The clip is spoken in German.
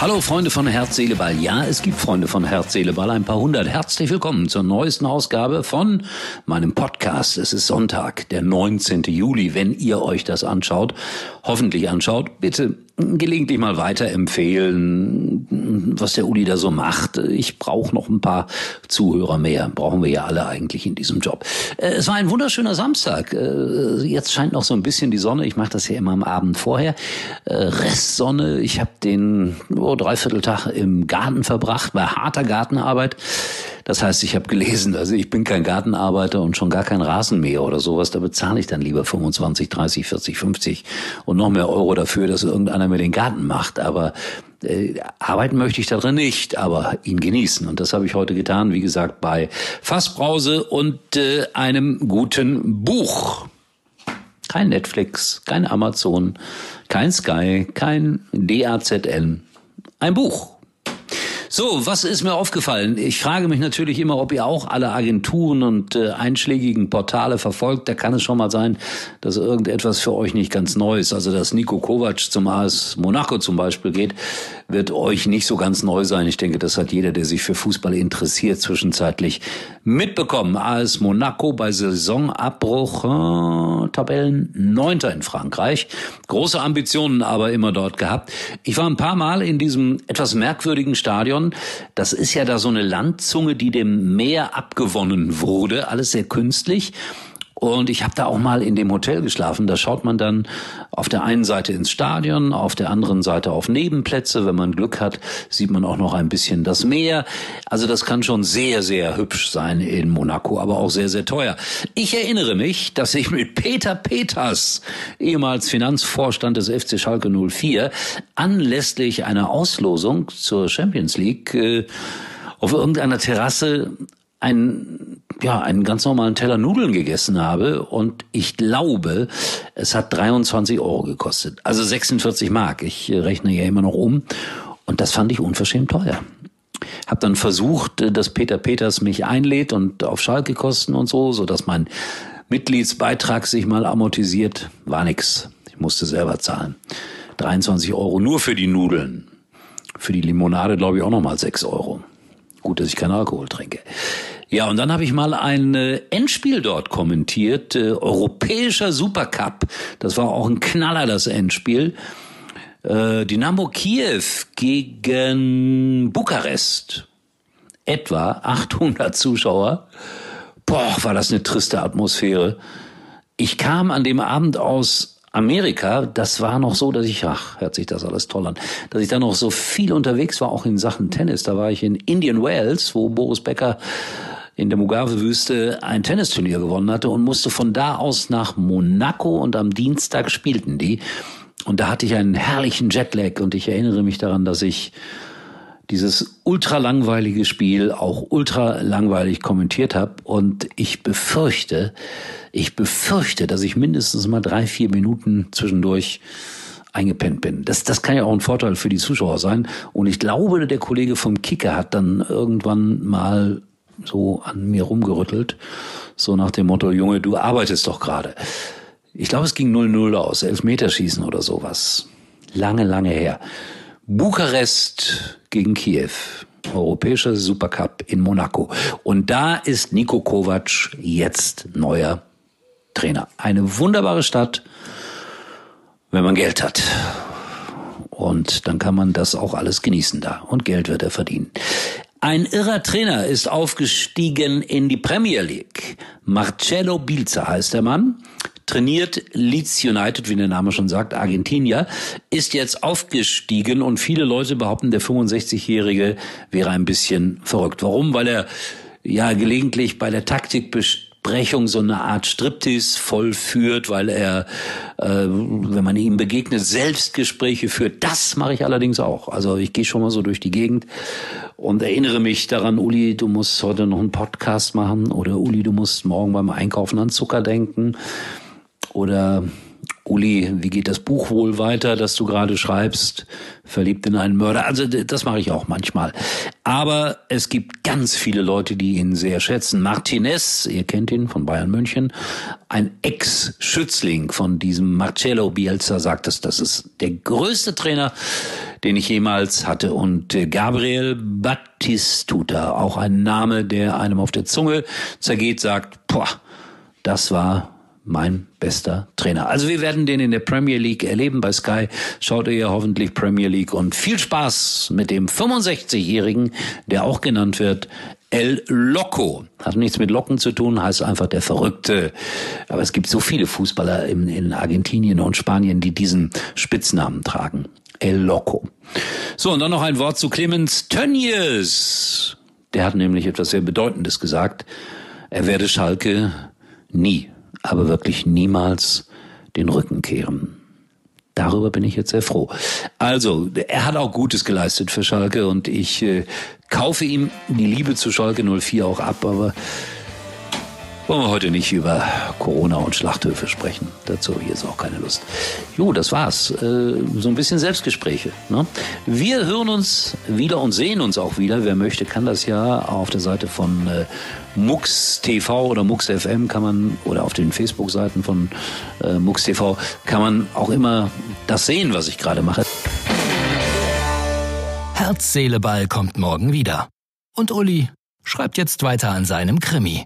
Hallo Freunde von Herz, Seele, Ball. Ja, es gibt Freunde von Herz, Seele, Ball, ein paar hundert. Herzlich willkommen zur neuesten Ausgabe von meinem Podcast. Es ist Sonntag, der 19. Juli. Wenn ihr euch das anschaut, hoffentlich anschaut, bitte gelegentlich mal weiterempfehlen, was der Uli da so macht. Ich brauche noch ein paar Zuhörer mehr. Brauchen wir ja alle eigentlich in diesem Job. Äh, es war ein wunderschöner Samstag. Äh, jetzt scheint noch so ein bisschen die Sonne. Ich mache das ja immer am Abend vorher. Äh, Restsonne. Ich habe den oh, Dreivierteltag im Garten verbracht, bei harter Gartenarbeit. Das heißt, ich habe gelesen, also ich bin kein Gartenarbeiter und schon gar kein Rasenmäher oder sowas. Da bezahle ich dann lieber 25, 30, 40, 50 und noch mehr Euro dafür, dass irgendeiner mir den Garten macht. Aber äh, arbeiten möchte ich darin nicht, aber ihn genießen. Und das habe ich heute getan, wie gesagt, bei Fassbrause und äh, einem guten Buch. Kein Netflix, kein Amazon, kein Sky, kein DAZN. Ein Buch. So, was ist mir aufgefallen? Ich frage mich natürlich immer, ob ihr auch alle Agenturen und äh, einschlägigen Portale verfolgt. Da kann es schon mal sein, dass irgendetwas für euch nicht ganz neu ist. Also, dass Nico Kovac zum AS Monaco zum Beispiel geht, wird euch nicht so ganz neu sein. Ich denke, das hat jeder, der sich für Fußball interessiert, zwischenzeitlich mitbekommen. AS Monaco bei Saisonabbruch, äh, Tabellen neunter in Frankreich. Große Ambitionen aber immer dort gehabt. Ich war ein paar Mal in diesem etwas merkwürdigen Stadion Stadion. Das ist ja da so eine Landzunge, die dem Meer abgewonnen wurde. Alles sehr künstlich. Und ich habe da auch mal in dem Hotel geschlafen. Da schaut man dann auf der einen Seite ins Stadion, auf der anderen Seite auf Nebenplätze. Wenn man Glück hat, sieht man auch noch ein bisschen das Meer. Also das kann schon sehr, sehr hübsch sein in Monaco, aber auch sehr, sehr teuer. Ich erinnere mich, dass ich mit Peter Peters, ehemals Finanzvorstand des FC Schalke 04, anlässlich einer Auslosung zur Champions League äh, auf irgendeiner Terrasse einen, ja, einen ganz normalen Teller Nudeln gegessen habe und ich glaube, es hat 23 Euro gekostet. Also 46 Mark. Ich rechne ja immer noch um. Und das fand ich unverschämt teuer. Hab dann versucht, dass Peter Peters mich einlädt und auf Schalke kosten und so, so dass mein Mitgliedsbeitrag sich mal amortisiert. War nix. Ich musste selber zahlen. 23 Euro nur für die Nudeln. Für die Limonade glaube ich auch nochmal 6 Euro. Gut, dass ich keinen Alkohol trinke. Ja, und dann habe ich mal ein äh, Endspiel dort kommentiert, äh, europäischer Supercup. Das war auch ein Knaller, das Endspiel. Äh, Dynamo Kiew gegen Bukarest. Etwa 800 Zuschauer. Boah, war das eine triste Atmosphäre. Ich kam an dem Abend aus Amerika, das war noch so, dass ich, ach, hört sich das alles toll an, dass ich da noch so viel unterwegs war, auch in Sachen Tennis. Da war ich in Indian Wells, wo Boris Becker in der Mugave-Wüste ein Tennisturnier gewonnen hatte und musste von da aus nach Monaco und am Dienstag spielten die. Und da hatte ich einen herrlichen Jetlag und ich erinnere mich daran, dass ich dieses ultra langweilige Spiel auch ultra langweilig kommentiert habe und ich befürchte, ich befürchte, dass ich mindestens mal drei, vier Minuten zwischendurch eingepennt bin. Das, das kann ja auch ein Vorteil für die Zuschauer sein. Und ich glaube, der Kollege vom Kicker hat dann irgendwann mal so an mir rumgerüttelt, so nach dem Motto, Junge, du arbeitest doch gerade. Ich glaube, es ging 0-0 aus, Elfmeterschießen oder sowas. Lange, lange her. Bukarest gegen Kiew. Europäischer Supercup in Monaco. Und da ist Nico Kovac jetzt neuer Trainer. Eine wunderbare Stadt, wenn man Geld hat. Und dann kann man das auch alles genießen da. Und Geld wird er verdienen. Ein irrer Trainer ist aufgestiegen in die Premier League. Marcello Bilza heißt der Mann trainiert Leeds United, wie der Name schon sagt, Argentinier, ist jetzt aufgestiegen und viele Leute behaupten, der 65-Jährige wäre ein bisschen verrückt. Warum? Weil er ja gelegentlich bei der Taktikbesprechung so eine Art Striptease vollführt, weil er, äh, wenn man ihm begegnet, Selbstgespräche führt. Das mache ich allerdings auch. Also ich gehe schon mal so durch die Gegend und erinnere mich daran, Uli, du musst heute noch einen Podcast machen oder Uli, du musst morgen beim Einkaufen an Zucker denken oder Uli, wie geht das Buch wohl weiter, das du gerade schreibst? Verliebt in einen Mörder. Also das mache ich auch manchmal. Aber es gibt ganz viele Leute, die ihn sehr schätzen. Martinez, ihr kennt ihn von Bayern München, ein Ex-Schützling von diesem Marcello Bielsa sagt es, das ist der größte Trainer, den ich jemals hatte. Und äh, Gabriel Battistuta, auch ein Name, der einem auf der Zunge zergeht, sagt, boah, das war mein bester Trainer. Also wir werden den in der Premier League erleben bei Sky. Schaut ihr ja hoffentlich Premier League und viel Spaß mit dem 65-Jährigen, der auch genannt wird El Loco. Hat nichts mit Locken zu tun, heißt einfach der Verrückte. Aber es gibt so viele Fußballer in, in Argentinien und Spanien, die diesen Spitznamen tragen. El Loco. So, und dann noch ein Wort zu Clemens Tönnies. Der hat nämlich etwas sehr Bedeutendes gesagt. Er werde Schalke nie aber wirklich niemals den Rücken kehren. Darüber bin ich jetzt sehr froh. Also, er hat auch Gutes geleistet für Schalke und ich äh, kaufe ihm die Liebe zu Schalke 04 auch ab, aber wollen wir heute nicht über Corona und Schlachthöfe sprechen. Dazu ich jetzt auch keine Lust. Jo, das war's. Äh, so ein bisschen Selbstgespräche. Ne? Wir hören uns wieder und sehen uns auch wieder. Wer möchte, kann das ja auf der Seite von äh, Mux TV oder Mux FM kann man oder auf den Facebook-Seiten von äh, Mux TV kann man auch immer das sehen, was ich gerade mache. Herz, Seele, Ball kommt morgen wieder. Und Uli schreibt jetzt weiter an seinem Krimi.